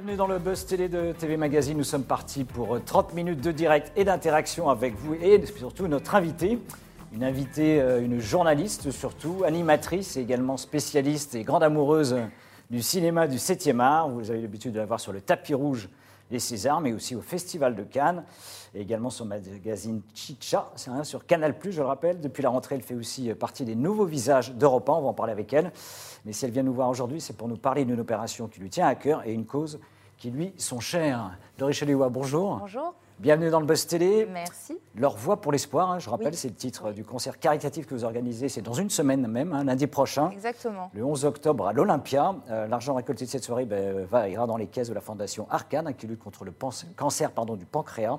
Bienvenue dans le Buzz Télé de TV Magazine. Nous sommes partis pour 30 minutes de direct et d'interaction avec vous et surtout notre invité. Une invitée, euh, une journaliste surtout, animatrice et également spécialiste et grande amoureuse du cinéma du 7e art. Vous avez l'habitude de la voir sur le tapis rouge des Césars, mais aussi au Festival de Cannes et également son magazine Chicha, c'est sur Canal+, je le rappelle. Depuis la rentrée, elle fait aussi partie des nouveaux visages d'Europe 1, on va en parler avec elle. Mais si elle vient nous voir aujourd'hui, c'est pour nous parler d'une opération qui lui tient à cœur et une cause qui lui sont chères. Doris Chaliwa, bonjour. Bonjour. Bienvenue dans le Buzz Télé. Merci. Leur voix pour l'espoir, hein, je rappelle, c'est le titre du concert caritatif que vous organisez. C'est dans une semaine même, hein, lundi prochain. Exactement. Le 11 octobre à l'Olympia. Euh, l'argent récolté de cette soirée ben, va, ira dans les caisses de la Fondation Arcane, hein, qui lutte contre le cancer pardon, du pancréas.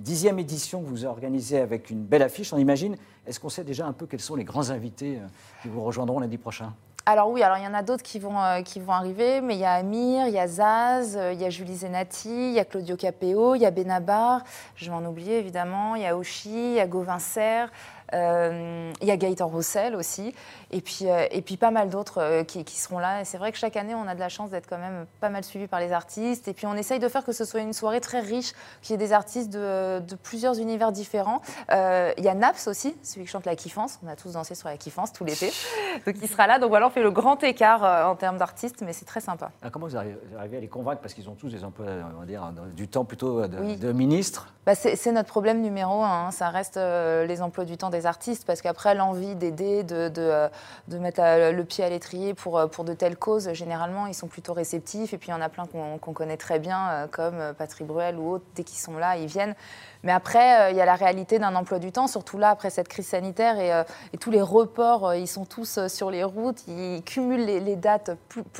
Dixième édition que vous organisez avec une belle affiche, on imagine. Est-ce qu'on sait déjà un peu quels sont les grands invités euh, qui vous rejoindront lundi prochain? Alors oui, alors il y en a d'autres qui vont, euh, qui vont arriver, mais il y a Amir, il y a Zaz, il y a Julie Zenati, il y a Claudio Capéo, il y a Benabar, je vais en oublier évidemment, il y a Oshi, il y a Gauvin euh, il y a Gaëtan Roussel aussi, et puis, euh, et puis pas mal d'autres euh, qui, seront là. Et c'est vrai que chaque année, on a de la chance d'être quand même pas mal suivi par les artistes. Et puis on essaye de faire que ce soit une soirée très riche, qu'il y ait des artistes de, plusieurs univers différents. Il y a Naps aussi, celui qui chante la kiffance. On a tous dansé sur la kiffance tout l'été. Donc il sera là. Donc voilà, on fait le grand écart en termes d'artistes, mais c'est très sympa. Ah, comment vous arrivez à les convaincre? Parce qu'ils ont tous des emplois, on va dire, du temps plutôt de, ministre. Bah, c'est notre problème numéro un. Hein. Ça reste les emplois du temps artistes, parce qu'après, l'envie d'aider, de, euh, mettre euh, le pied à l'étrier pour, euh, pour de telles causes, généralement, ils sont plutôt réceptifs. Et puis, il y en a plein qu'on connaît très bien, comme Patrick Bruel ou autres. Dès qu'ils sont là, ils viennent. Mais après, il y a la réalité d'un emploi du temps, surtout là, après cette crise sanitaire. Et, tous les reports, ils sont tous sur les routes. Ils cumulent les, dates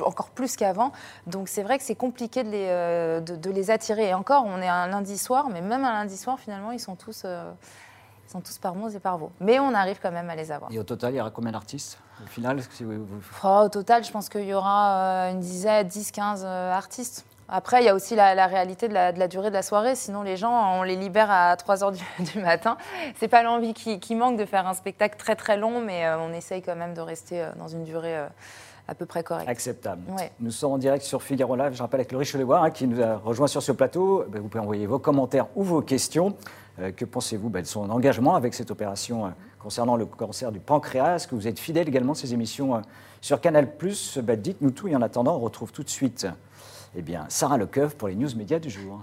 encore plus qu'avant. Donc, c'est vrai que c'est compliqué de les, de, les attirer. Et encore, on est un lundi soir, mais même un lundi soir, finalement, ils sont tous... Ils sont tous par mots et par vos. Mais on arrive quand même à les avoir. Et au total, il y aura combien d'artistes au final oh, Au total, je pense qu'il y aura euh, une dizaine, 10, 15 euh, artistes. Après, il y a aussi la, réalité de la, durée de la soirée. Sinon, les gens, on les libère à 3 h du, matin. C'est pas l'envie qui, manque de faire un spectacle très très long, mais euh, on essaye quand même de rester dans une durée à peu près correcte. Acceptable. Nous sommes en direct sur Figaro Live. Je rappelle avec le riche hein, qui nous a rejoint sur ce plateau. Ben, vous pouvez envoyer vos commentaires ou vos questions. Euh, que pensez-vous? Ben, de son engagement avec cette opération euh, concernant le cancer du pancréas Est-ce que vous êtes fidèle également à ces émissions euh, sur Canal ben, Dites-nous tout et en attendant, on retrouve tout de suite eh bien, Sarah Lecoeuf pour les news médias du jour.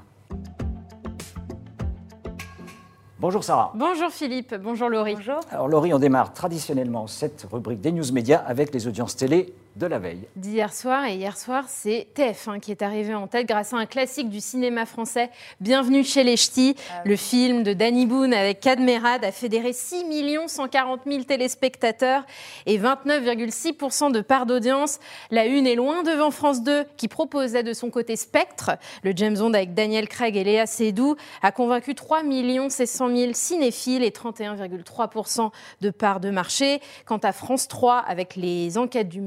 Bonjour Sarah. Bonjour Philippe, bonjour Laurie. Bonjour. Alors Laurie, on démarre traditionnellement cette rubrique des news médias avec les audiences télé de la veille. D'hier soir, et hier soir, c'est TF1 qui est arrivé en tête grâce à un classique du cinéma français, Bienvenue chez les Ch'tis. Ah le film de Danny Boone avec Cadmerade a fédéré 6 140 000 téléspectateurs et 29,6% de part d'audience. La une est loin devant France 2 qui proposait de son côté Spectre. Le James Bond avec Daniel Craig et Léa Seydoux a convaincu 3 700 000 cinéphiles et 31,3% de part de marché. Quant à France 3 avec les enquêtes du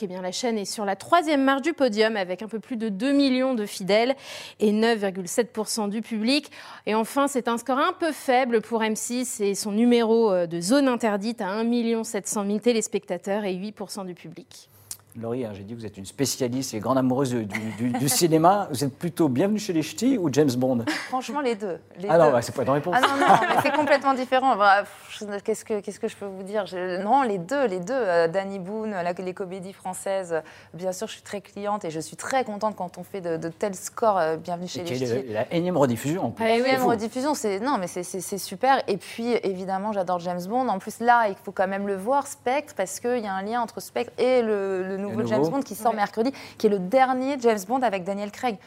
Eh bien, la chaîne est sur la troisième marche du podium avec un peu plus de 2 millions de fidèles et 9,7% du public. Et enfin, c'est un score un peu faible pour M6 et son numéro euh, de zone interdite à 1 700 000 téléspectateurs et 8% du public. Laurie, hein, j'ai dit que vous êtes une spécialiste et grande amoureuse du, cinéma. Vous êtes plutôt bienvenue chez les ch'tis ou James Bond? Franchement, les deux. Les ah non, c'est pas une réponse. Ah non, non, c'est complètement différent. Qu'est-ce que, qu'est-ce que je peux vous dire? Non, les deux, les deux. Euh, Danny Boone, les comédies françaises. Bien sûr, je suis très cliente et je suis très contente quand on fait de, tels scores. Euh, bienvenue chez les ch'tis. La énième rediffusion en plus. Ah, énième rediffusion, c'est non, mais c'est, super. Et puis, évidemment, j'adore James Bond. En plus, là, il faut quand même le voir, Spectre, parce qu'il y a un lien entre Spectre et le, le nouveau, James Bond qui sort mercredi, qui est le dernier James Bond avec Daniel Craig.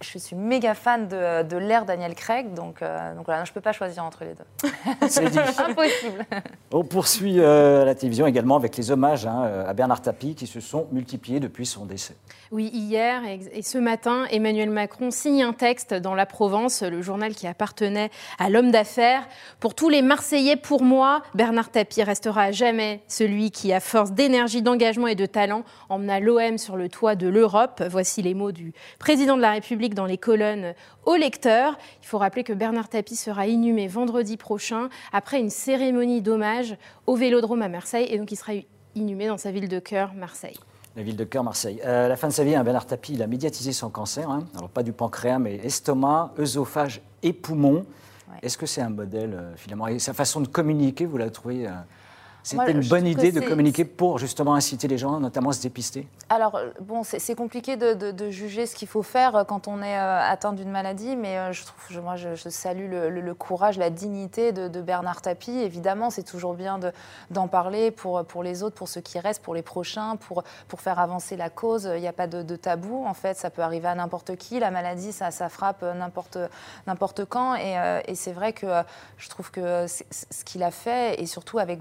Je suis méga fan de, de l'ère Daniel Craig, donc, euh, donc voilà, je ne peux pas choisir entre les deux. C'est dit. Impossible. On poursuit euh, la télévision également avec les hommages hein, à Bernard Tapie qui se sont multipliés depuis son décès. Oui, hier et ce matin, Emmanuel Macron signe un texte dans La Provence, le journal qui appartenait à l'homme d'affaires. Pour tous les Marseillais, pour moi, Bernard Tapie restera à jamais celui qui, à force d'énergie, d'engagement et de talent, emmena l'OM sur le toit de l'Europe. Voici les mots du président de la République dans les colonnes au lecteur. Il faut rappeler que Bernard Tapie sera inhumé vendredi prochain après une cérémonie d'hommage au Vélodrome à Marseille et donc il sera inhumé dans sa ville de cœur, Marseille. La ville de cœur, Marseille. Euh, à la fin de sa vie, un Bernard Tapie, il a médiatisé son cancer. hein. Alors, pas du pancréas, mais estomac, œsophage et poumon. Ouais. Est-ce que c'est un modèle, euh, finalement? Et sa façon de communiquer, vous la trouvez euh, C'était une bonne idée de communiquer pour justement inciter les gens, notamment à se dépister Alors, bon, c'est compliqué de, de- de juger ce qu'il faut faire euh, quand on est euh, atteint d'une maladie, mais euh, je trouve, je- moi, je, je salue le, le- le courage, la dignité de, de Bernard Tapie. Évidemment, c'est toujours bien de- d'en parler pour, pour les autres, pour ceux qui restent, pour les prochains, pour, pour faire avancer la cause. Il n'y a pas de, tabou, en fait, ça peut arriver à n'importe qui. La maladie, ça, ça frappe n'importe quand, et, euh, et c'est vrai que je trouve que ce qu'il a fait, et surtout avec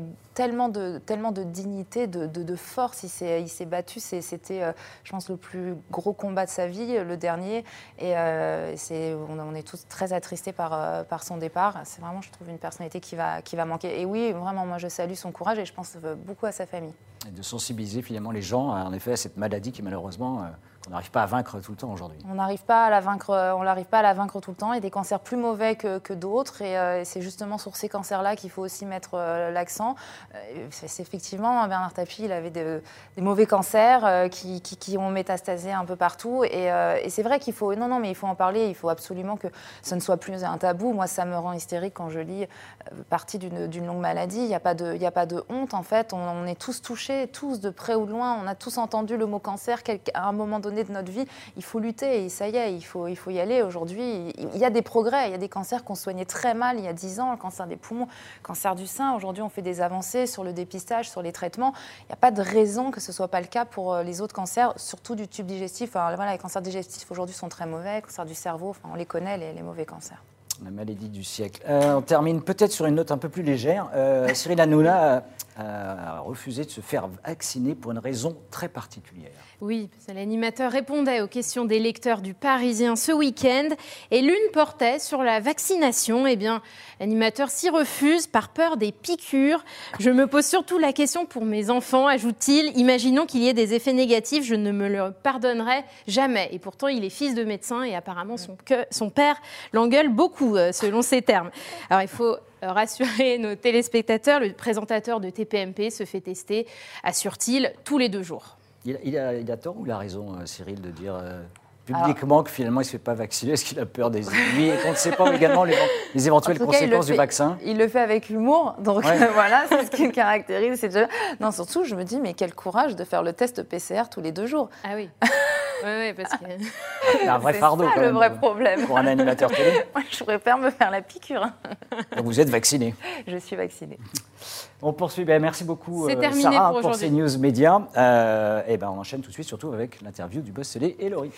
tellement de, tellement de dignité, de, de- force, il s'est il s'est battu. C'était, euh, je pense, le plus gros combat de sa vie, le dernier. Et euh, c'est- on, est tous très attristés par, euh, par son départ. C'est vraiment, je trouve, une personnalité qui va, qui va manquer. Et oui, vraiment, moi, je salue son courage et je pense beaucoup à sa famille. et de sensibiliser finalement les gens, en effet, à cette maladie qui malheureusement, qu'on n'arrive pas à vaincre tout le temps aujourd'hui. On n'arrive pas à la vaincre, on n'arrive pas à la vaincre tout le temps. Il y a des cancers plus mauvais que, d'autres, et, euh, et c'est justement sur ces cancers-là qu'il faut aussi mettre euh, l'accent. Euh, c'est effectivement Bernard Tapie, il avait de- des mauvais cancers qui, ont métastasé un peu partout, et, c'est vrai qu'il faut, non, non, mais il faut en parler. Il faut absolument que ce ne soit plus un tabou. Moi, ça me rend hystérique quand je lis partie d'une longue maladie. Il n'y a pas de, a pas de honte en fait. On, on est tous touchés, tous de près ou de loin. On a tous entendu le mot cancer à un moment donné de notre vie. Il faut lutter et ça y est, il faut, il faut y aller. Aujourd'hui, il y a des progrès. Il y a des cancers qu'on soignait très mal il y a 10 ans, le cancer des poumons, le cancer du sein. Aujourd'hui, on fait des avancées sur le dépistage, sur les traitements. Il n'y a pas de raison que ce ne soit pas le cas pour euh, les auautres cancers, surtout du tube digestif. Alors, voilà, les cancers digestifs aujourd'hui sont très mauvais. Cancer du cerveau, enfin, on les connaît, les, les mauvais cancers. La maladie du siècle. Euh, on termine peut-être sur une note un peu plus légère. Euh, Cyril Hanouna a, refusé de se faire vacciner pour une raison très particulière. Oui, l'animateur répondait aux questions des lecteurs du Parisien ce week-end et l'une portait sur la vaccination. Eh bien, l'animateur s'y refuse par peur des piqûres. Je me pose surtout la question pour mes enfants, ajoute-t-il. Imaginons qu'il y ait des effets négatifs, je ne me le pardonnerai jamais. Et pourtant, il est fils de médecin et apparemment son, son père l'engueule beaucoup, euh, selon ses termes. Alors, il faut rassurer nos téléspectateurs, le présentateur de TPMP se fait tester, assure-t-il, tous les deux jours. Il, il a, il a tort ou il a raison, euh, Cyril, de dire euh, publiquement que finalement il ne se fait pas vacciner Est-ce qu'il a peur des lui et qu'on ne sait pas également les, les éventuelles cas, conséquences du fait- vaccin Il le fait avec humour, donc Ouais. voilà, c'est ce qui le caractérise. déjà- Non, surtout, je me dis, mais quel courage de faire le test PCR tous les deux jours. Ah oui. Oui, parce que. A un vrai C'est fardeau quand le même, vrai euh, problème. pour un animateur télé. Moi, je préfère me faire la piqûre. Donc vous êtes vacciné. Je suis vaccinée. On poursuit. Ben, merci beaucoup, C'est euh, Sarah, pour ces news médias. Euh, et ben, on enchaîne tout de suite, surtout avec l'interview du boss télé et Laurie.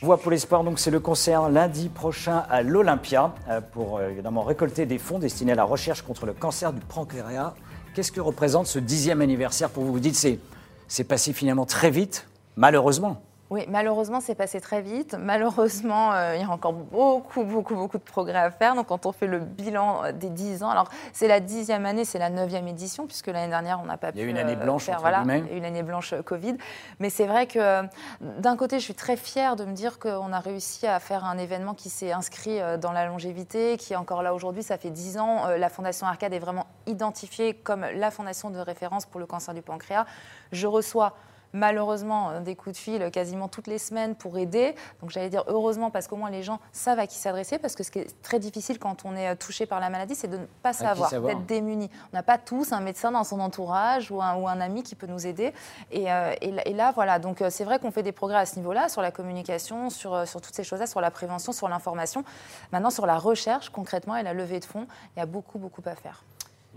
Voix pour l'espoir, donc c'est le concert lundi prochain à l'Olympia pour évidemment récolter des fonds destinés à la recherche contre le cancer du pancréas. Qu'est-ce que représente ce dixième anniversaire pour vous? Vous dites c'est c'est passé finalement très vite, malheureusement. Oui, malheureusement, c'est passé très vite. Malheureusement, euh, il y a encore beaucoup, beaucoup, beaucoup de progrès à faire. Donc, quand on fait le bilan euh, des 10 ans, alors c'est la dixième année, c'est la neuvième édition, puisque l'année dernière, on n'a pas Il y a pu eu une année euh, blanche, faire. Voilà, guillemets. il y a eu une année blanche euh, Covid. Mais c'est vrai que euh, d'un côté, je suis très fière de me dire qu'on a réussi à faire un événement qui s'est inscrit euh, dans la longévité, qui est encore là aujourd'hui. Ça fait 10 ans. Euh, La Fondation Arcade est vraiment identifiée comme la fondation de référence pour le cancer du pancréas. Je reçois malheureusement euh, des coups de fil quasiment toutes les semaines pour aider. Donc j'allais dire heureusement parce qu'au moins les gens savent à qui s'adresser parce que ce qui est très difficile quand on est euh, touché par la maladie, c'est de ne pas savoir, savoir. d'être démuni. On n'a pas tous un médecin dans son entourage ou un, ou un ami qui peut nous aider. Et, euh, et là- et là, voilà, donc c'est vrai qu'on fait des progrès à ce niveau-là, sur la communication, sur, sur toutes ces choses-là, sur la prévention, sur l'information. Maintenant, sur la recherche, concrètement, et la levée de fonds, il y a beaucoup, beaucoup à faire.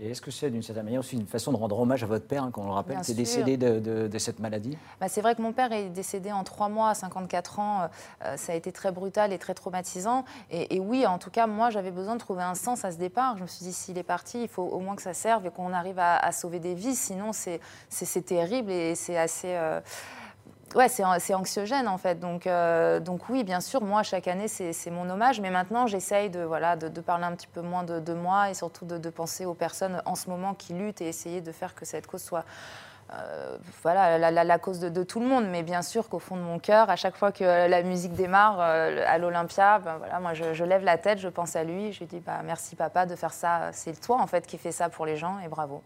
Et est-ce que c'est d'une certaine manière aussi une façon de rendre hommage à votre père, hein, qu'on le rappelle, qui est décédé de, de- de cette maladie? Bah, c'est vrai que mon père est décédé en trois mois à 54 ans. Euh, ça a été très brutal et très traumatisant. Et, et oui, en tout cas, moi, j'avais besoin de trouver un sens à ce départ. Je me suis dit, s'il est parti, il faut au moins que ça serve et qu'on arrive à, à sauver des vies. Sinon, c'est terrible et c'est assez... euh, Ouais, c'est anxiogène en fait. Donc, euh, donc oui, bien sûr, moi, chaque année, c'est mon hommage. Mais maintenant, j'essaye de, voilà, de, parler un petit peu moins de, moi et surtout de, penser aux personnes en ce moment qui luttent et essayer de faire que cette cause soit voilà, la, cause de, tout le monde. Mais bien sûr qu'au fond de mon cœur, à chaque fois que la musique démarre à l'Olympia, ben je, lève la tête, je pense à lui, je lui dis bah, merci papa de faire ça. C'est toi en fait qui fais ça pour les gens et bravo.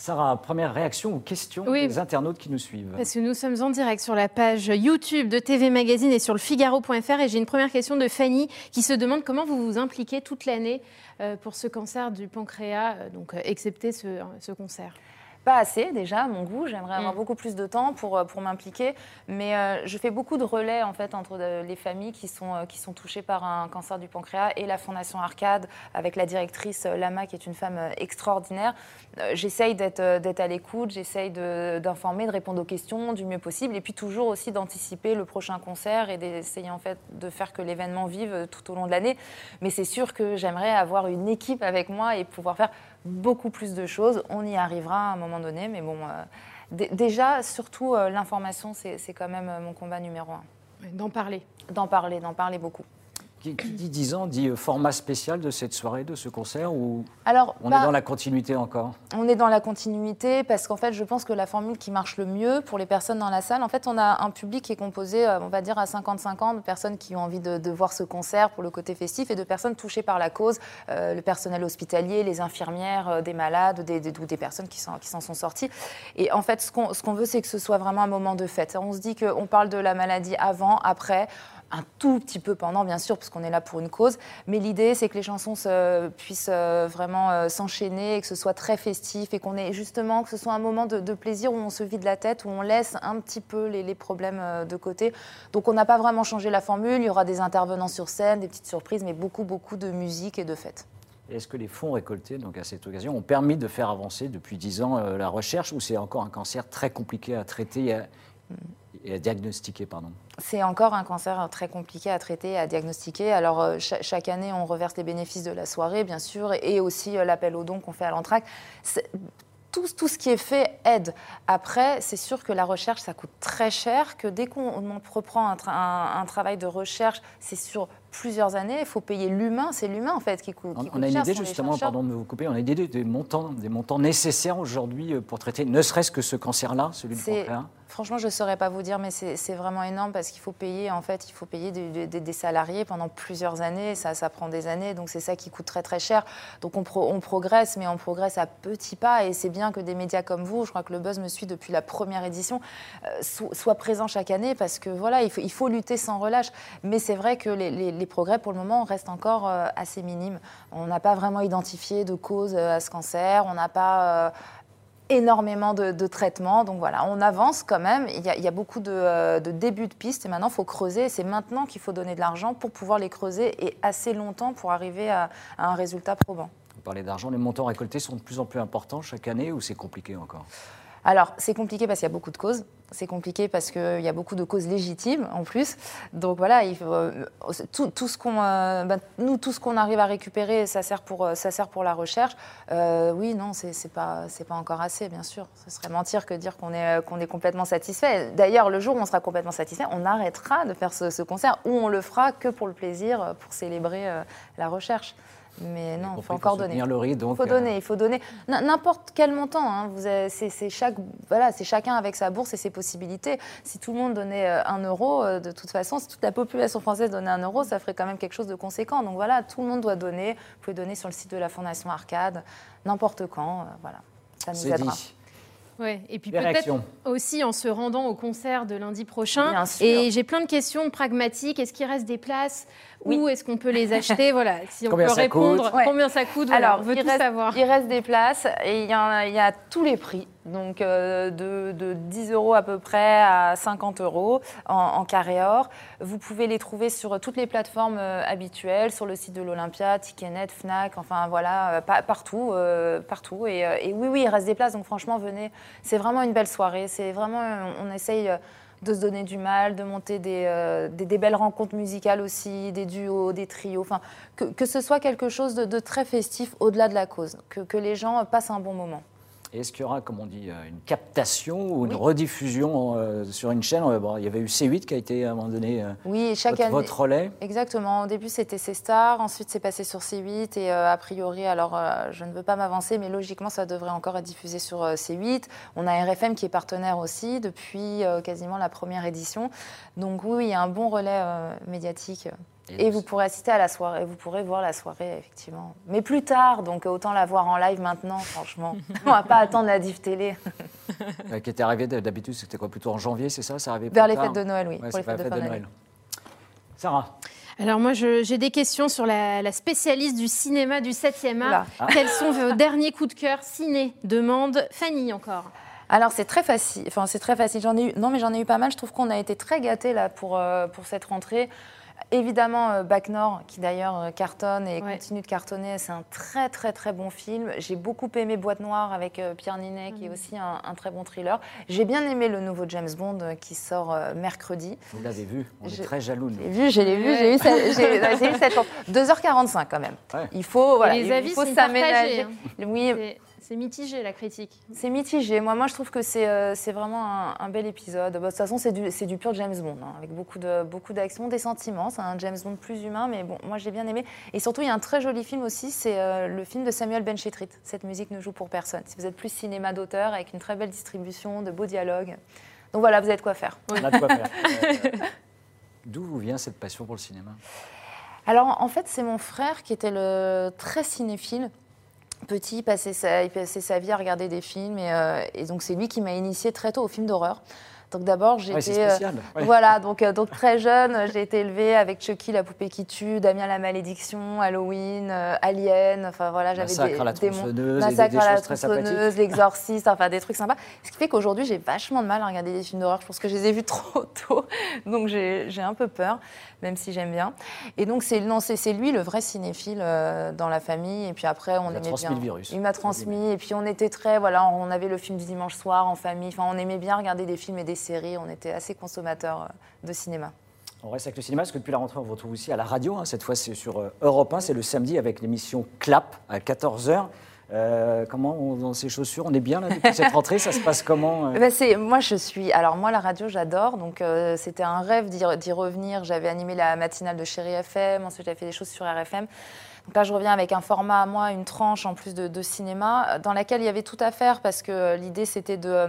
Sarah, première réaction ou question des internautes qui nous suivent. Parce que nous sommes en direct sur la page YouTube de TV Magazine et sur le Figaro.fr. Et j'ai une première question de Fanny qui se demande comment vous vous impliquez toute l'année euh, pour ce cancer du pancréas, euh, donc euh, excepté ce concert pas assez déjà à mon goût. J'aimerais avoir mm. beaucoup plus de temps pour, euh, pour m'impliquer. Mais euh, je fais beaucoup de relais en fait entre euh, les familles qui sont, qui sont touchées par un cancer du pancréas et la Fondation Arcade avec la directrice Lama qui est une femme extraordinaire. J'essaye d'être à l'écoute, j'essaye d'informer, de, répondre aux questions du mieux possible et puis toujours aussi d'anticiper le prochain concert et d'essayer en fait de faire que l'événement vive tout au long de l'année. Mais c'est sûr que j'aimerais avoir une équipe avec moi et pouvoir faire beaucoup plus de choses. On y arrivera à un moment donné, mais bon, euh, déjà, surtout, euh, l'information, c'est quand même euh, mon combat numéro un. D'en parler. D'en parler, d'en parler beaucoup. Qui, dit 10 ans dit format spécial de cette soirée, de ce concert ou Alors, on est dans la continuité encore? On est dans la continuité parce qu'en fait, je pense que la formule qui marche le mieux pour les personnes dans la salle, en fait, on a un public qui est composé, on va dire, à 50-50 de personnes qui ont envie de, voir ce concert pour le côté festif et de personnes touchées par la cause, euh, le personnel hospitalier, les infirmières, euh, des malades des, des, ou des personnes qui s'en sont sorties. Et en fait, ce qu'on veut, c'est que ce soit vraiment un moment de fête. On se dit qu'on parle de la maladie avant, après un tout petit peu pendant, bien sûr, parce qu'on est là pour une cause. Mais l'idée, c'est que les chansons puissent euh, vraiment euh, s'enchaîner et que ce soit très festif et qu'on ait justement, que ce soit un moment de, plaisir où on se vide la tête, où on laisse un petit peu les, problèmes euh, de côté. Donc on n'a pas vraiment changé la formule. Il y aura des intervenants sur scène, des petites surprises, mais beaucoup, beaucoup de musique et de fêtes. Est-ce que les fonds récoltés donc à cette occasion ont permis de faire avancer depuis dix ans la recherche ou c'est encore un cancer très compliqué à traiter et à diagnostiquer, pardon C'est encore un cancer très compliqué à traiter, à diagnostiquer. Alors, euh, chaque année, on reverse les bénéfices de la soirée, bien sûr, et aussi euh, l'appel aux dons qu'on fait à l'entraque. Tout, tout, ce qui est fait aide. Après, c'est sûr que la recherche, ça coûte très cher, que dès qu'on reprend un, un, travail de recherche, c'est sur plusieurs années, il faut payer l'humain, c'est l'humain en fait qui coûte, qui on, a une idée justement, pardon de vous couper, on a une idée des montants, des montants nécessaires aujourd'hui euh, pour traiter ne serait-ce que ce cancer-là, celui du pancréas? Franchement, je ne saurais pas vous dire, mais c'est vraiment énorme parce qu'il faut payer, en fait, il faut payer des, salariés pendant plusieurs années. Ça, ça prend des années, donc c'est ça qui coûte très très cher. Donc on, progresse, mais on progresse à petits pas. Et c'est bien que des médias comme vous, je crois que le Buzz me suit depuis la première édition, euh, soient présents chaque année parce que voilà, il faut, il faut lutter sans relâche. Mais c'est vrai que les, progrès, pour le moment, restent encore euh, assez minimes. On n'a pas vraiment identifié de cause euh, à ce cancer. On n'a pas énormément de, traitements. Donc voilà, on avance quand même. Il y a, beaucoup euh, de, débuts de pistes et maintenant il faut creuser. C'est maintenant qu'il faut donner de l'argent pour pouvoir les creuser et assez longtemps pour arriver à, à un résultat probant. Vous parlez d'argent, les montants récoltés sont de plus en plus importants chaque année ou c'est compliqué encore? Alors, c'est compliqué parce qu'il y a beaucoup de causes. C'est compliqué parce qu'il y a beaucoup de causes légitimes en plus. Donc voilà, il euh, tout, ce qu'on, euh, ben, nous, tout ce qu'on arrive à récupérer, ça sert pour, euh, ça sert pour la recherche. oui, non, c'est, n'est pas, pas encore assez, bien sûr. Ce serait mentir que dire qu'on est, est complètement satisfait. D'ailleurs, le jour où on sera complètement satisfait, on arrêtera de faire ce concert ou on le fera que pour le plaisir, pour célébrer la recherche. Mais non, il faut encore donner. Il faut donner, il faut donner. N'importe quel montant. Hein. C'est chaque, voilà, chacun avec sa bourse et ses possibilités. Si tout le monde donnait euh, un euro, euh, de toute façon, si toute la population française donnait un euro, ça ferait quand même quelque chose de conséquent. Donc voilà, tout le monde doit donner. Vous pouvez donner sur le site de la Fondation Arcade, n'importe quand. Euh, voilà, ça nous aidera. Ouais, et puis peut-être aussi en se rendant au concert de lundi prochain. Et j'ai plein de questions pragmatiques. Est-ce qu'il reste des places Où est-ce qu'on peut les acheter Voilà, si on peut répondre. Combien ça coûte Alors, on veut il tout reste, savoir. Il reste des places et il y, a, il y a tous les prix. Donc euh, de, 10 euros à peu près à 50 euros en, carré or. Vous pouvez les trouver sur toutes les plateformes euh, habituelles, sur le site de l'Olympia, Ticketnet, Fnac, enfin voilà, euh, partout, partout. Et, oui, oui, il reste des places. Donc franchement, venez. C'est vraiment une belle soirée. C'est vraiment, on essaye de se donner du mal, de monter des, belles rencontres musicales aussi, des duos, des trios, enfin, que, ce soit quelque chose de, très festif au-delà de la cause, que les gens passent un bon moment. Est-ce qu'il y aura, comme on dit, euh, une captation ou une rediffusion euh, sur une chaîne? Bon, Il y avait eu C8 qui a été à un moment donné oui, chaque votre, année, votre relais. Exactement. Au début, c'était C-Star, ensuite c'est passé sur C8 et a priori, alors je ne veux pas m'avancer, mais logiquement, ça devrait encore être diffusé sur C8. On a RFM qui est partenaire aussi depuis quasiment la première édition. Donc oui, il y a un bon relais médiatique. Et, vous pourrez assister à la soirée, vous pourrez voir la soirée, effectivement. Mais plus tard, donc autant la voir en live maintenant, franchement. On va pas attendre la diff télé. qui était arrivé d'habitude, c'était quoi Plutôt en janvier, c'est ça Ça Vers les fêtes de Noël, oui. pour les fêtes, de, Noël. Sarah alors moi, j'ai des questions sur la, spécialiste du cinéma du 7e art. Quels sont vos derniers coups de cœur ciné? Demande Fanny encore. Alors c'est très facile. Enfin c'est très facile. J'en ai eu. Non mais j'en ai eu pas mal. Je trouve qu'on a été très gâtés là pour euh, pour cette rentrée. Évidemment, euh, Bac Nord, qui d'ailleurs euh, cartonne et continue de cartonner, c'est un très très très bon film. J'ai beaucoup aimé Boîte Noire avec euh, Pierre Ninet, qui est mhm. aussi un, très bon thriller. J'ai bien aimé le nouveau James Bond qui sort mercredi. Vous l'avez vu, on est très jaloux. J'ai vu, je l'ai vu, j'ai eu, cette, chance. 2h45 quand même. Il faut, voilà, les avis il faut s'aménager. Hein. Oui. C'est mitigé la critique. C'est mitigé. Moi, moi, je trouve que c'est euh, vraiment un, bel épisode. de toute façon, c'est du, du, pur James Bond, hein, avec beaucoup d'action, beaucoup des sentiments. C'est un James Bond plus humain, mais bon, moi, j'ai bien aimé. Et surtout, il y a un très joli film aussi, c'est euh, le film de Samuel Benchetrit. Cette musique ne joue pour personne. Si vous êtes plus cinéma d'auteur, avec une très belle distribution, de beaux dialogues. Donc voilà, vous avez de quoi faire. On a de quoi faire. Euh, d'où vient cette passion pour le cinéma? Alors en fait, c'est mon frère qui était le très cinéphile petit, il passait, sa, sa vie à regarder des films. Et, euh, donc, c'est lui qui m'a initié très tôt au film d'horreur. Donc d'abord, j'étais euh, voilà, donc euh, donc très jeune, j'ai été élevée avec Chucky la poupée qui tue, Damien la malédiction, Halloween, Alien, enfin voilà, j'avais des à la tronçonneuse, Massacre à la tronçonneuse, l'exorciste, enfin des trucs sympas. Ce qui fait qu'aujourd'hui, j'ai vachement de mal à regarder des films d'horreur, je pense que je les ai vus trop tôt. Donc j'ai un peu peur même si j'aime bien. Et donc, c'est, non, c'est, lui le vrai cinéphile euh, dans la famille. Et puis après, on il aimait bien. Le virus. Il m'a transmis. Et puis, on était très, voilà, on avait le film du dimanche soir en famille. Enfin, on aimait bien regarder des films et des séries. On était assez consommateurs euh, de cinéma. On reste avec le cinéma parce que depuis la rentrée, on vous retrouve aussi à la radio. Hein. Cette fois, c'est sur euh, Europe 1. C'est le samedi avec l'émission Clap à 14h. Euh, comment on dans ces chaussures On est bien là depuis cette rentrée? Ça se passe comment euh? Ben, c'est, Moi, je suis. Alors, moi, la radio, j'adore. Donc, euh, c'était un rêve d'y, revenir. J'avais animé la matinale de Chéri FM. Ensuite, j'avais fait des choses sur RFM. Donc là, je reviens avec un format à moi, une tranche en plus de, de, cinéma, dans laquelle il y avait tout à faire parce que l'idée, c'était de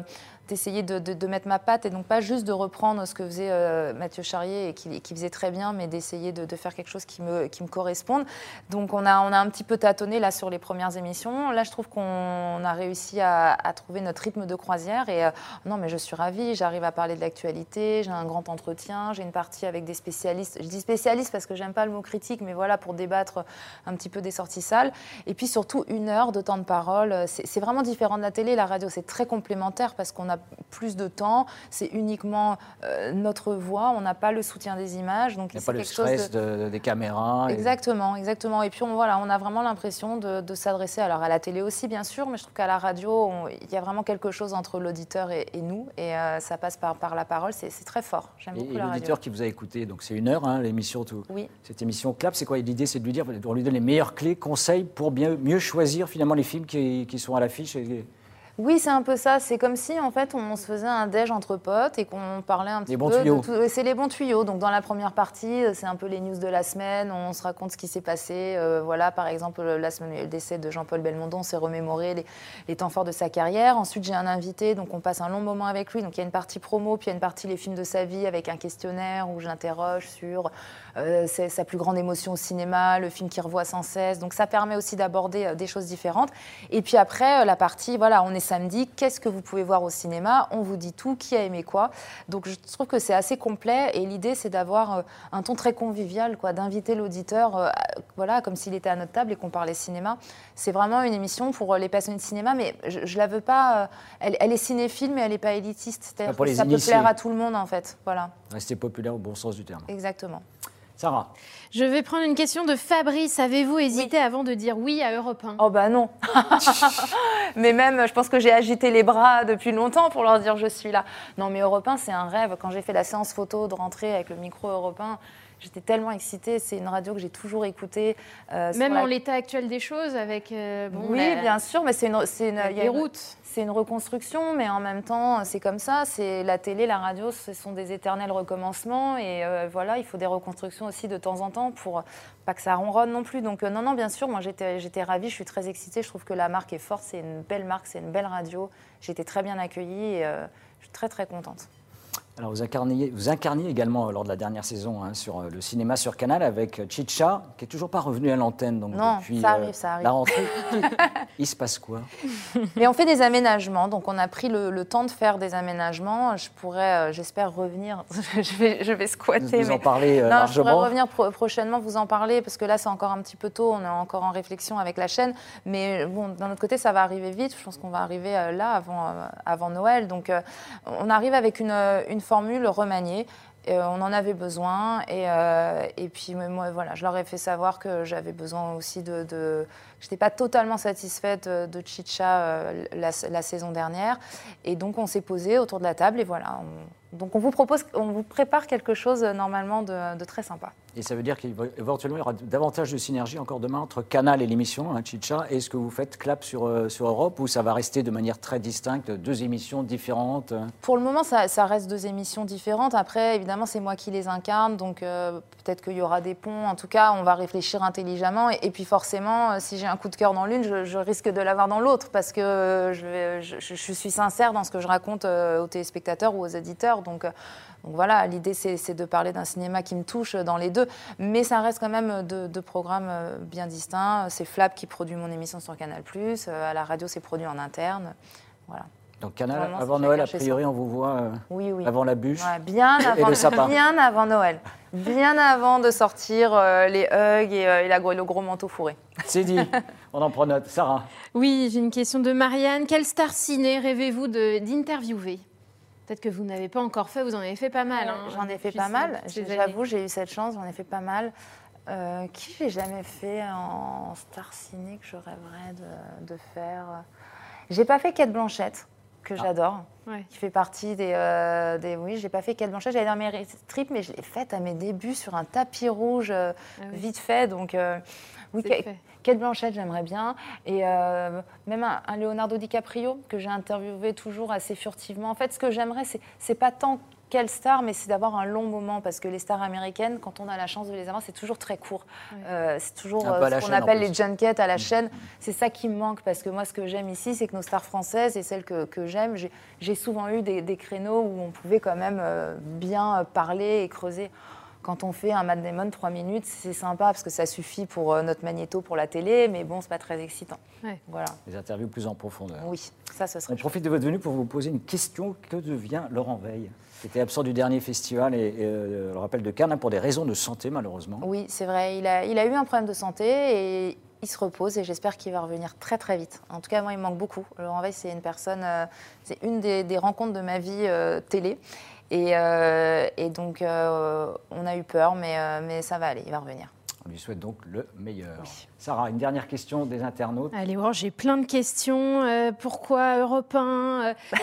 d'essayer de, mettre ma patte et donc pas juste de reprendre ce que faisait euh, Mathieu Charrier et qui, faisait très bien, mais d'essayer de, faire quelque chose qui me, qui me corresponde. Donc on a, on a un petit peu tâtonné là sur les premières émissions. Là, je trouve qu'on a réussi à, trouver notre rythme de croisière et euh, non, mais je suis ravie. J'arrive à parler de l'actualité, j'ai un grand entretien, j'ai une partie avec des spécialistes. Je dis spécialistes parce que j'aime pas le mot critique, mais voilà pour débattre un petit peu des sorties salles. Et puis surtout une heure de temps de parole. C'est vraiment différent de la télé, la radio, c'est très complémentaire parce qu'on a plus de temps. C'est uniquement euh, notre voix. On n'a pas le soutien des images. Donc, Il n'y a pas le stress des caméras. Exactement, exactement. Et puis on, voilà, on a vraiment l'impression de, s'adresser alors à la télé aussi, bien sûr, mais je trouve qu'à la radio, il y a vraiment quelque chose entre l'auditeur et, nous. Et euh, ça passe par, par la parole. C'est très fort. J'aime beaucoup et l'auditeur qui vous a écouté, donc c'est une heure, hein, l'émission. Tout. Oui. Cette émission Clap, c'est quoi? L'idée, c'est de lui dire, on lui donne les meilleures clés, conseils pour bien, mieux choisir finalement les films qui, qui sont à l'affiche. Et... Oui, c'est un peu ça. C'est comme si, en fait, on se faisait un déj entre potes et qu'on parlait un petit les bons Tuyaux. C'est les bons tuyaux. Donc, dans la première partie, c'est un peu les news de la semaine. On se raconte ce qui s'est passé. Euh, voilà, par exemple, la semaine, le décès de Jean-Paul Belmondo, on s'est remémoré les, temps forts de sa carrière. Ensuite, j'ai un invité, donc on passe un long moment avec lui. Donc, il y a une partie promo, puis il y a une partie les films de sa vie avec un questionnaire où j'interroge sur euh, sa plus grande émotion au cinéma, le film qu'il revoit sans cesse. Donc, ça permet aussi d'aborder euh, des choses différentes. Et puis après, la partie, voilà, on est samedi. Qu'est-ce que vous pouvez voir au cinéma? On vous dit tout, qui a aimé quoi. Donc je trouve que c'est assez complet et l'idée c'est d'avoir euh, un ton très convivial, quoi, d'inviter l'auditeur, euh, voilà, comme s'il était à notre table et qu'on parlait cinéma. C'est vraiment une émission pour euh, les passionnés de cinéma, mais je, ne la veux pas. Elle, est cinéphile, mais elle n'est pas élitiste. C'est-à-dire que ça peut plaire à tout le monde en fait. Voilà. Rester populaire au bon sens du terme. Exactement. Sarah. Je vais prendre une question de Fabrice. Avez-vous hésité avant de dire oui à Europe 1 Oh bah non. mais même, je pense que j'ai agité les bras depuis longtemps pour leur dire je suis là. Non, mais Europe 1, c'est un rêve. Quand j'ai fait la séance photo de rentrée avec le micro européen, j'étais tellement excitée. C'est une radio que j'ai toujours écoutée. Même en l'état actuel des choses, avec. oui, bien sûr, mais c'est une, une, les routes. C'est une reconstruction, mais en même temps, c'est comme ça. C'est la télé, la radio, ce sont des éternels recommencements, et voilà, il faut des reconstructions aussi de temps en temps pour pas que ça ronronne non plus. Donc non, non, bien sûr, moi j'étais, j'étais ravie, je suis très excitée. Je trouve que la marque est forte, c'est une belle marque, c'est une belle radio. J'ai été très bien accueillie et je suis très très contente. Alors vous incarniez, vous incarniez également euh, lors de la dernière saison hein, sur euh, le cinéma sur Canal avec euh, Chicha, qui est toujours pas revenu à l'antenne. Donc non, depuis ça arrive, ça arrive. la rentrée, il se passe quoi? Mais on fait des aménagements, donc on a pris le, temps de faire des aménagements. Je pourrais, j'espère revenir. je vais, je vais squatter. Vous en parler non, largement. Je pourrais revenir prochainement vous en parler parce que là c'est encore un petit peu tôt. On est encore en réflexion avec la chaîne, mais bon, d'un autre côté ça va arriver vite. Je pense qu'on va arriver là avant, avant Noël. Donc on arrive avec une, une formule remaniée. Euh, on en avait besoin et, euh, et puis moi voilà, je leur ai fait savoir que j'avais besoin aussi de, de je n'étais pas totalement satisfaite de, Chicha euh, la, saison dernière et donc on s'est posé autour de la table et voilà, donc on vous propose, on vous prépare quelque chose normalement de, très sympa. Et ça veut dire qu'éventuellement il y aura davantage de synergie encore demain entre Canal et l'émission hein, Chicha. Est-ce que vous faites clap sur, euh, sur Europe ou ça va rester de manière très distincte, deux émissions différentes Pour le moment, ça, reste deux émissions différentes. Après, évidemment, c'est moi qui les incarne, donc euh, peut-être qu'il y aura des ponts. En tout cas, on va réfléchir intelligemment. Et, puis forcément, euh, si j'ai un coup de cœur dans l'une, je, risque de l'avoir dans l'autre parce que je, je, suis sincère dans ce que je raconte aux téléspectateurs ou aux éditeurs. Donc, donc voilà, l'idée c'est de parler d'un cinéma qui me touche dans les deux, mais ça reste quand même deux, programmes euh, bien distincts. C'est Flap qui produit mon émission sur Canal+, euh, à la radio c'est produit en interne. Voilà. Donc Canal, avant Noël, a priori, on vous voit oui, oui. avant la bûche bien avant, le sapin. Bien avant Noël. Bien avant de sortir les hugs et, la, le gros manteau fourré. C'est dit. On en prend note. Sarah Oui, j'ai une question de Marianne. Quelle star ciné rêvez-vous d'interviewer? Peut-être que vous n'avez pas encore fait, vous en avez fait pas mal. Hein, j'en ai fait pas mal. J'avoue, j'ai eu cette chance, j'en ai fait pas mal. Euh, qui j'ai jamais fait en star ciné que je rêverais de, faire J'ai pas fait Kate Blanchette, que ah. j'adore, qui fait partie des, euh, des Oui, j'ai pas fait Kate Blanchett, j'allais dans mes strips, mais je l'ai faite à mes débuts sur un tapis rouge, euh, ah vite fait. Donc, euh, oui, Kate Blanchett, j'aimerais bien. Et euh, même un, Leonardo DiCaprio, que j'ai interviewé toujours assez furtivement. En fait, ce que j'aimerais, c'est pas tant quelle star, mais c'est d'avoir un long moment parce que les stars américaines, quand on a la chance de les avoir, c'est toujours très court. Euh, c'est toujours euh, ce qu'on appelle les junkets à la mm. chaîne. C'est ça qui me manque parce que moi, ce que j'aime ici, c'est que nos stars françaises et celles que, j'aime, j'ai souvent eu des, créneaux où on pouvait quand même bien parler et creuser quand on fait un Mad Damon 3 minutes, c'est sympa parce que ça suffit pour euh, notre magnéto pour la télé, mais bon, c'est pas très excitant. Voilà. Les interviews plus en profondeur. Oui, ça, ce serait. On profite de votre venue pour vous poser une question. Que devient Laurent Veil? Qui était absent du dernier festival et, euh, le rappel de Cannes pour des raisons de santé malheureusement. Oui, c'est vrai. Il a, il a eu un problème de santé et il se repose et j'espère qu'il va revenir très très vite. En tout cas, moi, il me manque beaucoup. Laurent Veil, c'est une personne, euh, c'est une des, rencontres de ma vie télé. Euh, et, donc, euh, on a eu peur, mais, euh, mais ça va aller, il va revenir. On lui souhaite donc le meilleur. Sarah, une dernière question des internautes. Allez, voir, j'ai plein de questions. pourquoi Europe 1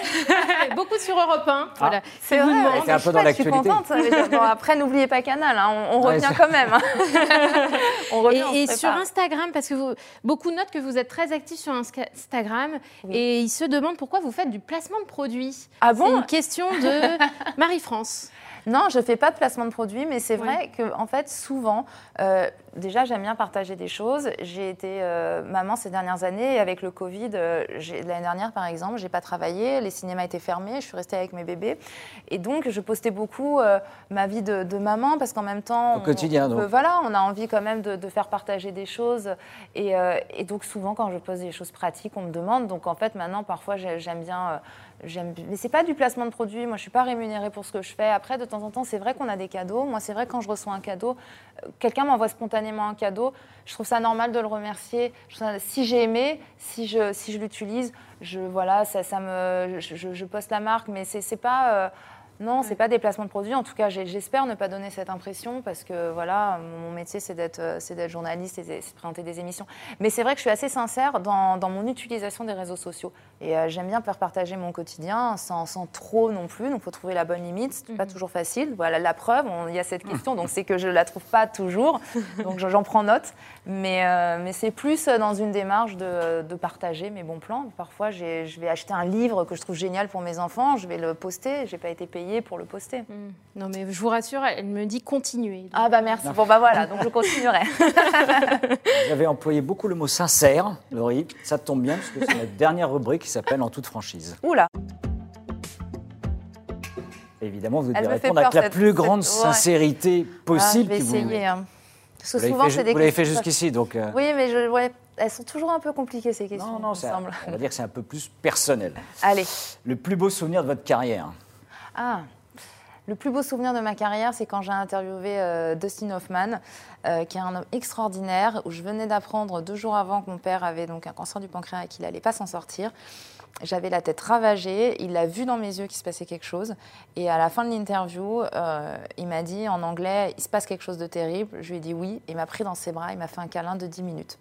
Beaucoup sur Europe 1. Ah, voilà. C'est vrai, c'est un peu dans l'actualité. Je suis contente. après, n'oubliez pas Canal, hein, on, revient quand même. Hein. on revient, et, sur Instagram, parce que vous, beaucoup notent que vous êtes très actifs sur Instagram et ils se demandent pourquoi vous faites du placement de produits. Ah bon C'est une question de Marie-France. Non, je ne fais pas de placement de produits, mais c'est vrai que en fait, souvent, euh, déjà, j'aime bien partager des choses. J'ai été euh, maman ces dernières années et avec le Covid, euh, l'année dernière, par exemple, j'ai pas travaillé, les cinémas étaient fermés, je suis restée avec mes bébés. Et donc, je postais beaucoup ma vie de, maman parce qu'en même temps. Au quotidien, donc. voilà, on a envie quand même de, faire partager des choses. Et, et, donc, souvent, quand je pose des choses pratiques, on me demande. Donc, en fait, maintenant, parfois, j'aime bien J'aime, mais c'est pas du placement de produit. Moi, je suis pas rémunérée pour ce que je fais. Après, de temps en temps, c'est vrai qu'on a des cadeaux. Moi, c'est vrai quand je reçois un cadeau, euh, quelqu'un m'envoie spontanément un cadeau. Je trouve ça normal de le remercier. si j'ai aimé, si je, si je l'utilise, je voilà, ça, me, je, poste la marque, mais c'est, c'est pas. Euh, Non, c'est pas des placements de produits. En tout cas, j'espère ne pas donner cette impression parce que voilà, mon métier c'est d'être euh, c'est d'être journaliste et de présenter des émissions. Mais c'est vrai que je suis assez sincère dans, dans mon utilisation des réseaux sociaux et euh, j'aime bien faire partager mon quotidien sans, sans trop non plus. Donc, faut trouver la bonne limite. C'est pas mhm. toujours facile. Voilà, la preuve, il y a cette question, donc c'est que je la trouve pas toujours. Donc, j'en prends note. Mais euh, mais c'est plus dans une démarche de, de partager mes bons plans. Parfois, je vais acheter un livre que je trouve génial pour mes enfants, je vais le poster. J'ai pas été payée pour le poster. Hmm. Non, mais je vous rassure, elle me dit continuer. Ah bah merci. Bon bah voilà, donc je continuerai. Vous avez employé beaucoup le mot sincère, Laurie. Ça tombe bien parce que c'est notre dernière rubrique qui s'appelle En toute franchise. Oula. Évidemment, vous devez répondre avec la plus grande sincérité possible. Ah, je vais essayer. Hein. Parce que souvent, c'est des Vous l'avez fait jusqu'ici, donc. Euh. Oui, mais je, ouais, elles sont toujours un peu compliquées ces questions. Non, non, on va dire que c'est un peu plus personnel. Allez. Le plus beau souvenir de votre carrière? Ah, le plus beau souvenir de ma carrière, c'est quand j'ai interviewé euh, Dustin Hoffman, euh, qui est un homme extraordinaire, où je venais d'apprendre deux jours avant que mon père avait donc un cancer du pancréas et qu'il n'allait pas s'en sortir. J'avais la tête ravagée, il a vu dans mes yeux qu'il se passait quelque chose. Et à la fin de l'interview, euh, il m'a dit en anglais, il se passe quelque chose de terrible. Je lui ai dit oui, il m'a pris dans ses bras, il m'a fait un câlin de 10 minutes.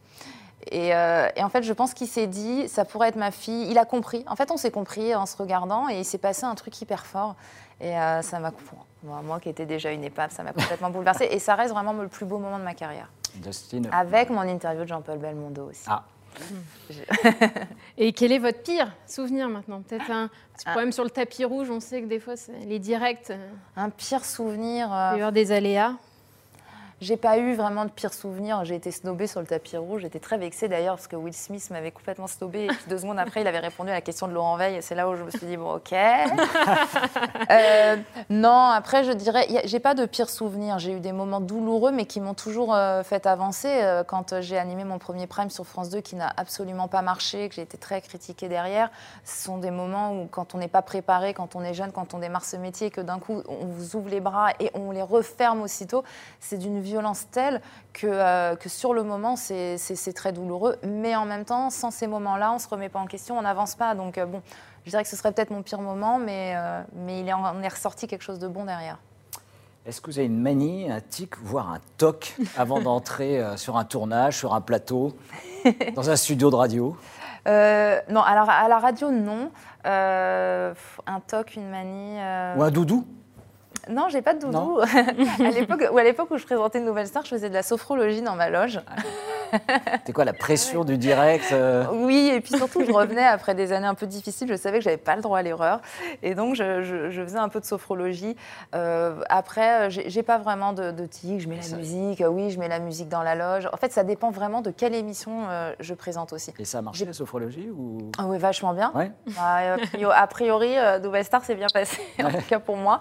Euh, et, en fait, je pense qu'il s'est dit, ça pourrait être ma fille. Il a compris. En fait, on s'est compris en se regardant et il s'est passé un truc hyper fort. Et euh, ça m'a, moi, moi, qui étais déjà une épave, ça m'a complètement bouleversée. Et ça reste vraiment le plus beau moment de ma carrière. Justin. Avec mon interview de Jean-Paul Belmondo aussi. Ah. et quel est votre pire souvenir maintenant? Peut-être un petit ah. problème sur le tapis rouge. On sait que des fois, les directs. Euh, un pire souvenir. Il y a des aléas. J'ai pas eu vraiment de pires souvenirs. J'ai été snobée sur le tapis rouge. J'étais très vexée d'ailleurs parce que Will Smith m'avait complètement snobée. Et puis deux secondes après, il avait répondu à la question de Laurent Veil. Et c'est là où je me suis dit, bon, ok. Euh, non, après, je dirais, j'ai pas de pires souvenirs. J'ai eu des moments douloureux, mais qui m'ont toujours euh, fait avancer. Euh, quand j'ai animé mon premier prime sur France 2, qui n'a absolument pas marché, que j'ai été très critiquée derrière, ce sont des moments où, quand on n'est pas préparé, quand on est jeune, quand on démarre ce métier, que d'un coup, on vous ouvre les bras et on les referme aussitôt, c'est d'une violence telle que, euh, que sur le moment, c'est très douloureux. Mais en même temps, sans ces moments-là, on ne se remet pas en question, on n'avance pas. Donc, euh, bon, je dirais que ce serait peut-être mon pire moment, mais, euh, mais il est, en est ressorti quelque chose de bon derrière. Est-ce que vous avez une manie, un tic, voire un toc avant d'entrer sur un tournage, sur un plateau, dans un studio de radio? Non, alors à la radio, non. un toc, une manie. Ou un doudou? Non, j'ai pas de doudou. à l'époque, ou à l'époque où je présentais une nouvelle star, je faisais de la sophrologie dans ma loge. C'était quoi la pression du direct euh Oui, et puis surtout, je revenais après des années un peu difficiles. Je savais que j'avais pas le droit à l'erreur, et donc je, faisais un peu de sophrologie. Euh, après, j'ai pas vraiment de, de tic. Je mets la musique. Oui, je mets la musique dans la loge. En fait, ça dépend vraiment de quelle émission euh, je présente aussi. Et ça a marché la sophrologie ou ah Oui, vachement bien. Bah, a priori, Nouvelle Star s'est bien passé, en tout cas pour moi,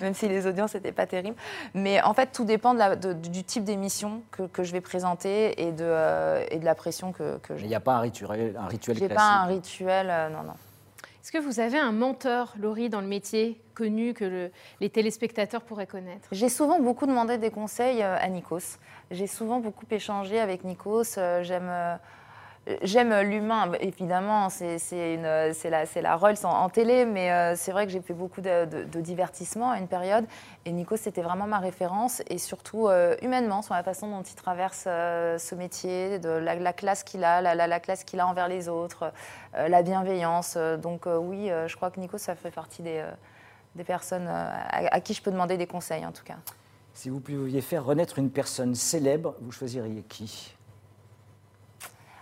même si les audiences n'étaient pas terribles. Mais en fait, tout dépend de la, du type d'émission que, que je vais présenter et de euh, et de la pression que, que j'ai. Il n'y a pas un rituel, un rituel classique pas un rituel, euh, non, non. Est-ce que vous avez un mentor, Laurie, dans le métier connu que les téléspectateurs pourraient connaître? J'ai souvent beaucoup demandé des conseils euh, à Nikos. J'ai souvent beaucoup échangé avec Nikos. J'aime J'aime l'humain, évidemment, c'est la, Rolls en, télé, mais euh, c'est vrai que j'ai fait beaucoup de, divertissement à une période. Et Nico, c'était vraiment ma référence, et surtout euh, humainement, sur la façon dont il traverse euh, ce métier, de la, classe qu'il a, la, classe qu'il a envers les autres, la bienveillance. Donc oui, je crois que Nico, ça fait partie des, des personnes à qui je peux demander des conseils, en tout cas. Si vous pouviez faire renaître une personne célèbre, vous choisiriez qui?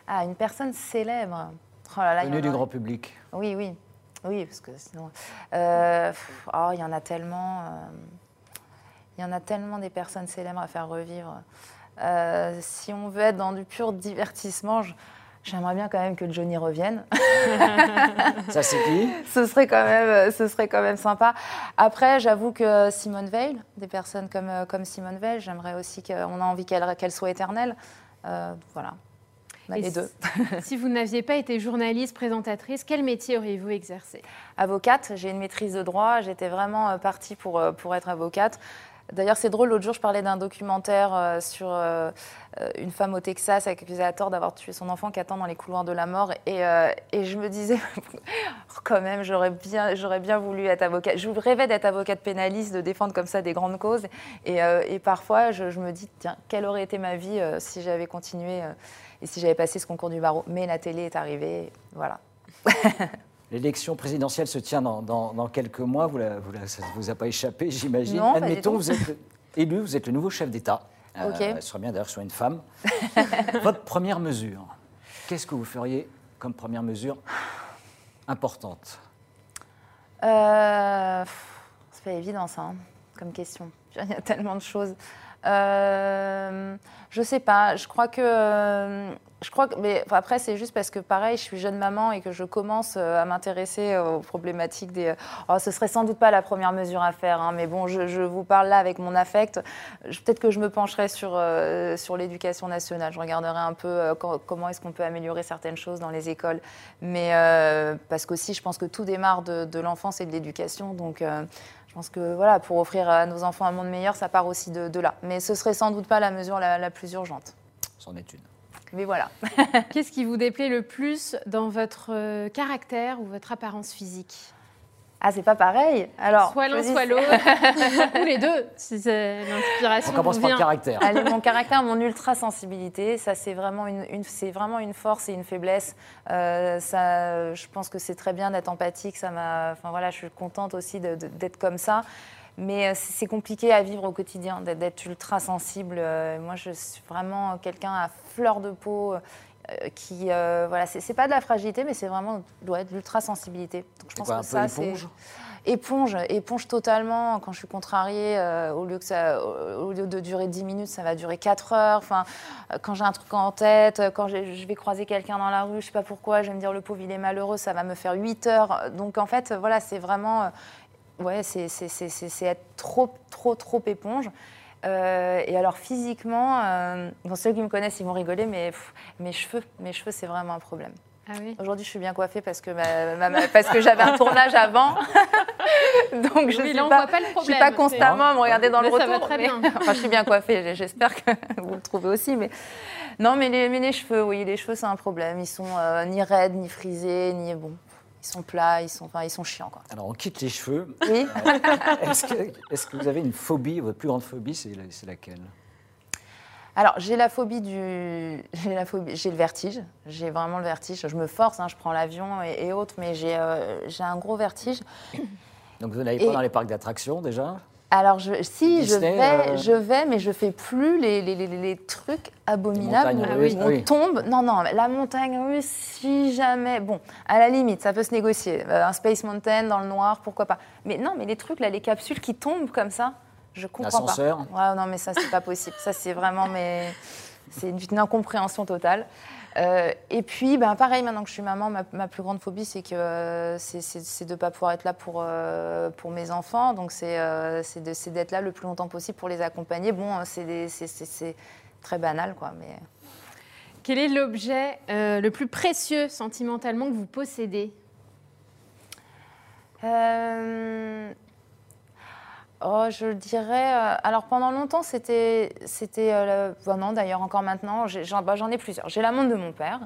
Ah, une personne célèbre. Oh là là, du grand public. Oui, oui. Oui, parce que sinon. Euh, oh, il y en a tellement. Euh, il y en a tellement des personnes célèbres à faire revivre. Euh, si on veut être dans du pur divertissement, j'aimerais bien quand même que Johnny revienne. Ça, c'est qui? Ce serait, quand même, ce serait quand même sympa. Après, j'avoue que Simone Veil, des personnes comme, comme Simone Veil, j'aimerais aussi qu'on a envie qu'elle soit éternelle. voilà les deux. si vous n'aviez pas été journaliste, présentatrice, quel métier auriez-vous exercé? Avocate, j'ai une maîtrise de droit, j'étais vraiment euh, partie pour, euh, pour être avocate. D'ailleurs, c'est drôle, l'autre jour, je parlais d'un documentaire euh, sur une femme au Texas accusée à tort d'avoir tué son enfant qui attend dans les couloirs de la mort. Et, et je me disais, quand même, j'aurais bien, j'aurais bien voulu être avocate. Je rêvais d'être avocate pénaliste, de défendre comme ça des grandes causes. Et, et parfois, je, je, me dis, tiens, quelle aurait été ma vie si j'avais continué et si j'avais passé ce concours du barreau. Mais la télé est arrivée, voilà. L'élection présidentielle se tient dans, quelques mois. Vous ça ne vous a pas échappé, j'imagine. Admettons, vous êtes élu, vous êtes le nouveau chef d'État. Euh, ce serait bien d'ailleurs soit une femme. Votre première mesure, qu'est-ce que vous feriez comme première mesure importante? Euh, C'est pas évident ça, hein, comme question. Il y a tellement de choses. Euh, je sais pas. Je crois que. Euh, je crois que, mais après, c'est juste parce que pareil, je suis jeune maman et que je commence euh, à m'intéresser aux problématiques des. Oh, ce serait sans doute pas la première mesure à faire, hein, mais bon, je, vous parle là avec mon affect. Peut-être que je me pencherai sur, euh, sur l'éducation nationale. Je regarderai un peu comment est-ce qu'on peut améliorer certaines choses dans les écoles. Mais parce qu'aussi, je pense que tout démarre de, de l'enfance et de l'éducation. Donc, pense que voilà, pour offrir à nos enfants un monde meilleur, ça part aussi de, là. Mais ce serait sans doute pas la mesure la, plus urgente. C'en est une. Mais voilà. Qu'est-ce qui vous déplaît le plus dans votre euh, caractère ou votre apparence physique? Ah, c'est pas pareil. Alors, soit l'un, soit l'autre, ou les deux, si c'est l'inspiration. On commence par le caractère. Allez, mon caractère, mon ultra sensibilité, ça c'est vraiment une, c'est vraiment une force et une faiblesse. Euh, ça, je pense que c'est très bien d'être empathique. Ça m'a, enfin voilà, je suis contente aussi d'être comme ça. Mais euh, c'est compliqué à vivre au quotidien, d'être ultra sensible. Euh, moi, je suis vraiment quelqu'un à fleur de peau. Euh, qui euh, voilà c'est pas de la fragilité mais c'est vraiment doit être de l'ultra sensibilité donc je pense que ça c'est éponge éponge totalement. Quand je suis contrariée euh, au lieu que ça au lieu de durer 10 minutes ça va durer 4 heures. Enfin quand j'ai un truc en tête quand je vais croiser quelqu'un dans la rue je sais pas pourquoi je vais me dire le pauvre il est malheureux ça va me faire 8 heures. Donc en fait voilà c'est vraiment ouais c'est être trop trop trop éponge euh, et alors physiquement, euh, ceux qui me connaissent, ils vont rigoler, mais mes cheveux, mes cheveux, c'est vraiment un problème. Ah oui. Aujourd'hui, je suis bien coiffée parce que, parce que j'avais un tournage avant. Donc, je ne suis, pas, suis pas constamment à me regarder dans le retour. Très bien. Enfin, je suis bien coiffée. J'espère que vous le trouvez aussi. Mais non, mais les, les cheveux, oui, les cheveux, c'est un problème. Ils sont euh, ni raides, ni frisés, ni bon. Ils sont plats, ils sont, enfin, ils sont chiants. Quoi. Alors, on quitte les cheveux. Oui. est-ce, que, que, vous avez une phobie Votre plus grande phobie, c'est, laquelle? Alors, j'ai la phobie du. J'ai, la phobie... j'ai le vertige. J'ai vraiment le vertige. Je me force, hein, je prends l'avion et, autres, mais j'ai, euh, j'ai un gros vertige. Donc, vous n'allez pas dans les parcs d'attractions déjà? Alors, je, si, je vais, euh, je vais, mais je fais plus les, les, les, trucs abominables où on tombe. Non, non, la montagne russe, si jamais. Bon, à la limite, ça peut se négocier. Euh, un Space Mountain dans le noir, pourquoi pas. Mais non, mais les trucs, là, les capsules qui tombent comme ça, je comprends pas. Ouais, non, mais ça, c'est pas possible. Ça, c'est vraiment. Mais... C'est une incompréhension totale. Euh, et puis, ben, pareil, maintenant que je suis maman, ma, plus grande phobie, c'est que euh, c'est de ne pas pouvoir être là pour, euh, pour mes enfants. Donc, c'est d'être là le plus longtemps possible pour les accompagner. Bon, c'est très banal, quoi. Mais... Quel est l'objet le plus précieux sentimentalement que vous possédez? Oh, je dirais. Euh, alors pendant longtemps, c'était, c'était. Euh, non, d'ailleurs encore maintenant, bah, j'en, ai plusieurs. J'ai la montre de mon père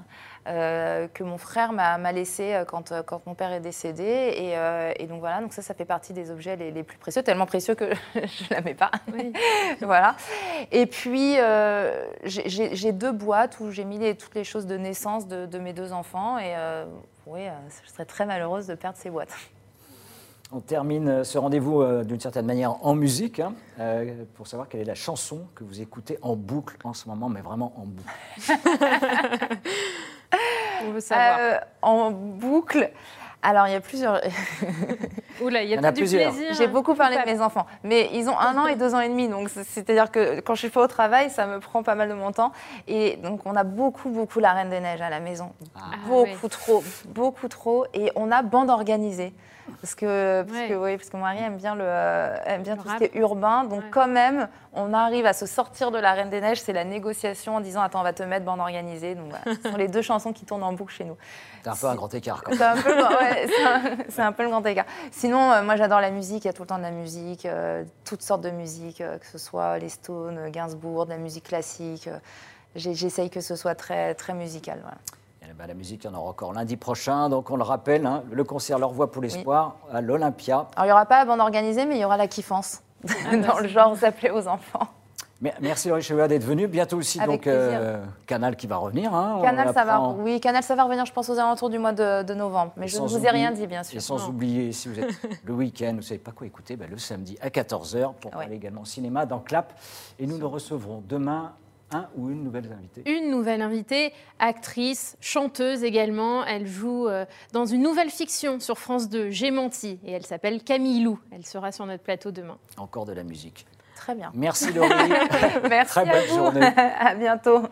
euh, que mon frère m'a, laissé quand, quand mon père est décédé, et, donc voilà. Donc ça, ça fait partie des objets les, plus précieux, tellement précieux que je la mets pas. voilà. Et puis j'ai, deux boîtes où j'ai mis toutes les choses de naissance de, de mes deux enfants, et oui, je serais très malheureuse de perdre ces boîtes. On termine euh, ce rendez-vous euh, d'une certaine manière en musique, hein, euh, pour savoir quelle est la chanson que vous écoutez en boucle en ce moment, mais vraiment en boucle. On veut savoir. en boucle. Alors, il y a plusieurs. Oula, il y a, du plaisir. J'ai beaucoup parlé de mes enfants, mais ils ont un an et deux ans et demi, donc c'est-à-dire que quand je suis pas au travail, ça me prend pas mal de mon temps. Et donc, on a beaucoup, beaucoup la Reine des Neiges à la maison. Ah. beaucoup trop, beaucoup trop. Et on a bande organisée. Parce que, parce, que, oui, parce que mon mari aime bien, le, aime bien tout ce qui est urbain. Donc, quand même, on arrive à se sortir de la Reine des Neiges. C'est la négociation en disant Attends, on va te mettre bande organisée. Donc, ce sont les deux chansons qui tournent en boucle chez nous. C'est un peu un grand écart. Quand même. Ouais, c'est un, c'est un peu le grand écart. Sinon, euh, moi j'adore la musique, il y a tout le temps de la musique, euh, toutes sortes de musique, euh, que ce soit les Stones, euh, Gainsbourg, de la musique classique. euh, J'essaye que ce soit très, très musical. voilà. Eh ben, la musique, il y en aura encore lundi prochain. Donc, on le rappelle, hein, le concert Leur Voix pour l'Espoir à l'Olympia. Alors il n'y aura pas la bande organisée, mais il y aura la kiffance. Dans le genre, plaît aux enfants. Merci Laurie Chevalier d'être venu. Bientôt aussi Avec donc euh, Canal qui va revenir. hein. Canal, ça va. Oui, Canal, ça va revenir, je pense, aux alentours du mois de, de novembre. Mais Et je ne vous ai rien dit, bien sûr. Et sans Non. oublier, si vous êtes le week-end, vous ne savez pas quoi écouter, ben, le samedi à 14h pour Ouais. aller également au cinéma dans Clap. Et nous nous recevrons demain un ou une nouvelle invitée. Une nouvelle invitée, actrice, chanteuse également. Elle joue euh, dans une nouvelle fiction sur France 2, J'ai menti, et elle s'appelle Camille Lou. Elle sera sur notre plateau demain. Encore de la musique. Très bien. Merci Laurie. Merci Très à bonne vous. journée. à bientôt.